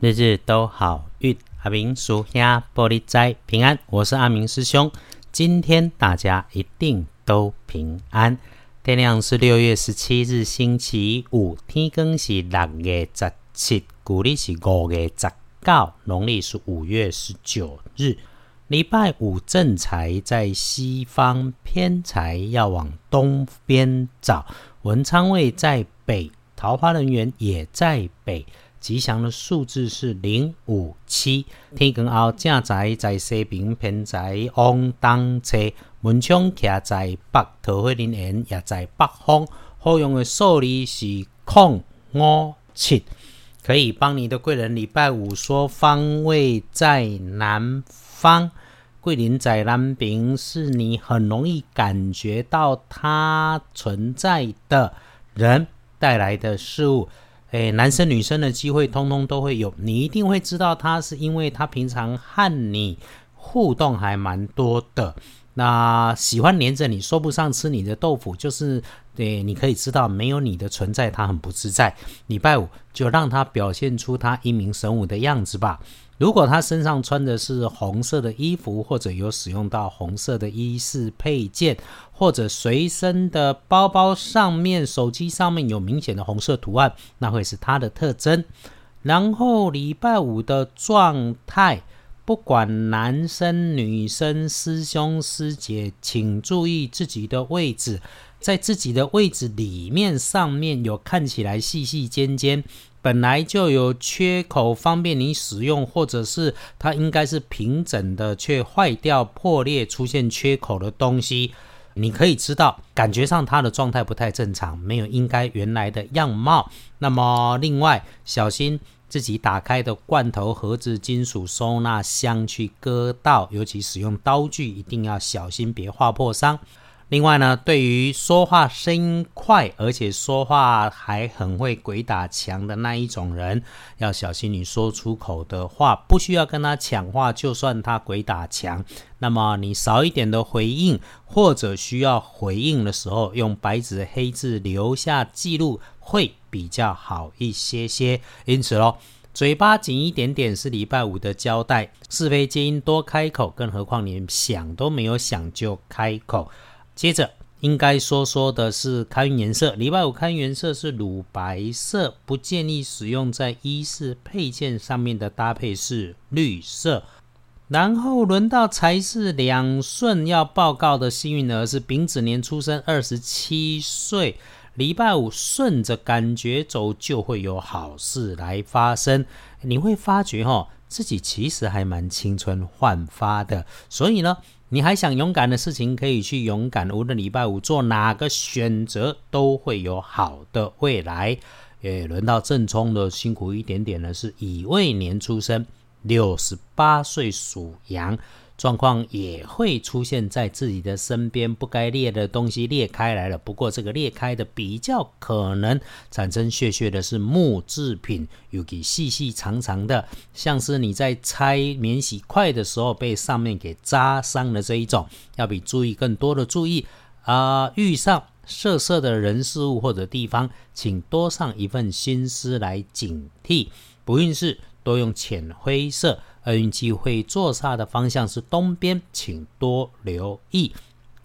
日日都好运，阿明属下玻璃斋平安。我是阿明师兄，今天大家一定都平安。天亮是六月十七日，星期五，天更是六月十七，古历是五月十九，农历是五月十九日。礼拜五正财在西方，偏财要往东边找。文昌位在北，桃花人员也在北。吉祥的数字是零五七。天光后正财在西边，偏财往东侧。门窗徛在北，桃花林园也在北方。好用的数字是空五七，可以帮你的贵人。礼拜五说方位在南方。桂林在南边，是你很容易感觉到它存在的人带来的事物。诶，男生女生的机会通通都会有，你一定会知道他，是因为他平常和你互动还蛮多的。那喜欢黏着你，说不上吃你的豆腐，就是诶，你可以知道没有你的存在，他很不自在。礼拜五就让他表现出他英明神武的样子吧。如果他身上穿的是红色的衣服，或者有使用到红色的衣饰配件，或者随身的包包上面、手机上面有明显的红色图案，那会是他的特征。然后礼拜五的状态，不管男生女生、师兄师姐，请注意自己的位置，在自己的位置里面上面有看起来细细尖尖。本来就有缺口，方便你使用，或者是它应该是平整的，却坏掉、破裂、出现缺口的东西，你可以知道，感觉上它的状态不太正常，没有应该原来的样貌。那么，另外小心自己打开的罐头盒子、金属收纳箱去割到，尤其使用刀具一定要小心，别划破伤。另外呢，对于说话声音快，而且说话还很会鬼打墙的那一种人，要小心你说出口的话，不需要跟他抢话，就算他鬼打墙，那么你少一点的回应，或者需要回应的时候，用白纸黑字留下记录，会比较好一些些。因此喽，嘴巴紧一点点是礼拜五的交代，是非皆因多开口，更何况你想都没有想就开口。接着应该说说的是开运颜色，礼拜五开运颜色是乳白色，不建议使用在衣饰配件上面的搭配是绿色。然后轮到财是两顺要报告的幸运儿是丙子年出生，二十七岁，礼拜五顺着感觉走就会有好事来发生，你会发觉哈自己其实还蛮青春焕发的，所以呢。你还想勇敢的事情，可以去勇敢。无论礼拜五做哪个选择，都会有好的未来。也轮到正冲的辛苦一点点呢是乙未年出生，六十八岁属羊。状况也会出现在自己的身边，不该裂的东西裂开来了。不过这个裂开的比较可能产生血血的是木制品，尤其细细长长的，像是你在拆免洗筷的时候被上面给扎伤的这一种，要比注意更多的注意啊！遇上色色的人事物或者地方，请多上一份心思来警惕。不运势多用浅灰色。厄运机会坐煞的方向是东边，请多留意。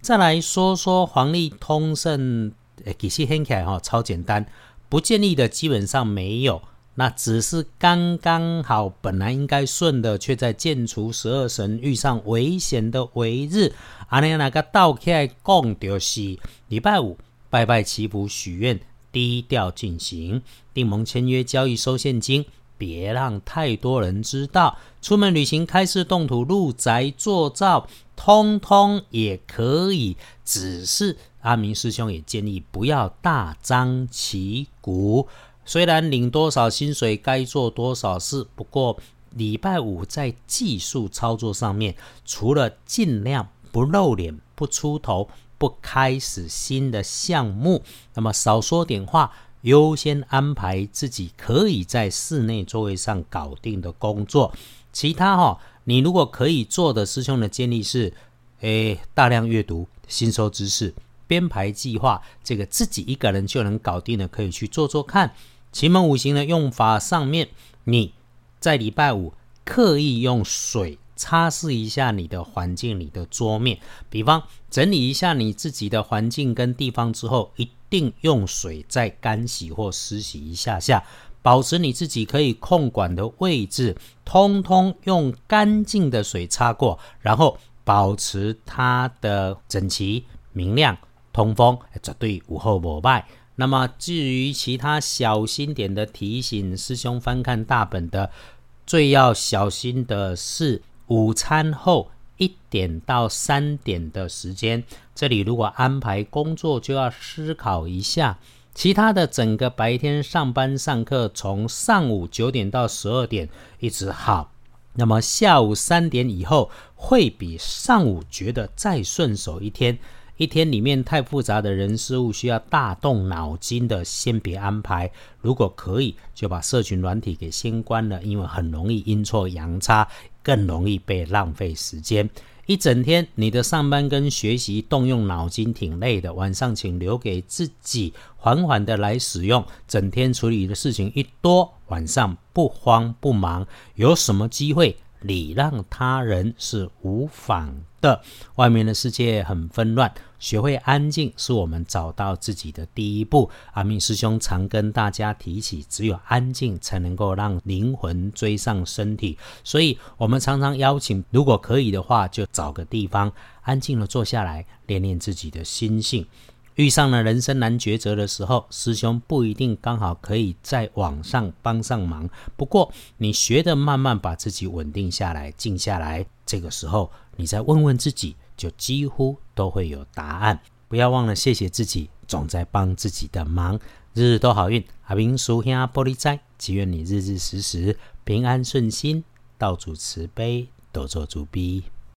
再来说说黄历通胜，其实很起来哈，超简单，不建议的基本上没有，那只是刚刚好，本来应该顺的，却在建除十二神遇上危险的为日。阿尼那个倒起来讲就是礼拜五拜拜祈福许愿，低调进行，订盟签约交易收现金。别让太多人知道，出门旅行、开市动土、入宅做灶，通通也可以。只是阿明师兄也建议不要大张旗鼓。虽然领多少薪水，该做多少事，不过礼拜五在技术操作上面，除了尽量不露脸、不出头、不开始新的项目，那么少说点话。优先安排自己可以在室内座位上搞定的工作，其他哈，你如果可以做的，师兄的建议是，诶，大量阅读，吸收知识，编排计划，这个自己一个人就能搞定的，可以去做做看。奇门五行的用法上面，你。在礼拜五刻意用水擦拭一下你的环境、你的桌面，比方整理一下你自己的环境跟地方之后，一定用水再干洗或湿洗一下下。保持你自己可以控管的位置，通通用干净的水擦过，然后保持它的整齐、明亮、通风，绝对无后无败。那么至于其他小心点的提醒，师兄翻看大本的，最要小心的是午餐后一点到三点的时间，这里如果安排工作，就要思考一下。其他的整个白天上班上课，从上午九点到十二点一直好，那么下午三点以后会比上午觉得再顺手一天。一天里面太复杂的人事物，需要大动脑筋的，先别安排。如果可以，就把社群软体给先关了，因为很容易阴错阳差，更容易被浪费时间。一整天，你的上班跟学习动用脑筋挺累的，晚上请留给自己，缓缓的来使用。整天处理的事情一多，晚上不慌不忙，有什么机会礼让他人是无妨的。外面的世界很纷乱。学会安静是我们找到自己的第一步。阿明师兄常跟大家提起，只有安静才能够让灵魂追上身体。所以，我们常常邀请，如果可以的话，就找个地方安静的坐下来，练练自己的心性。遇上了人生难抉择的时候，师兄不一定刚好可以在网上帮上忙。不过，你学的慢慢把自己稳定下来，静下来，这个时候，你再问问自己。就几乎都会有答案。不要忘了谢谢自己，总在帮自己的忙。日日都好运，阿明叔兄玻璃斋，祈愿你日日时时平安顺心，道主慈悲，多做主逼。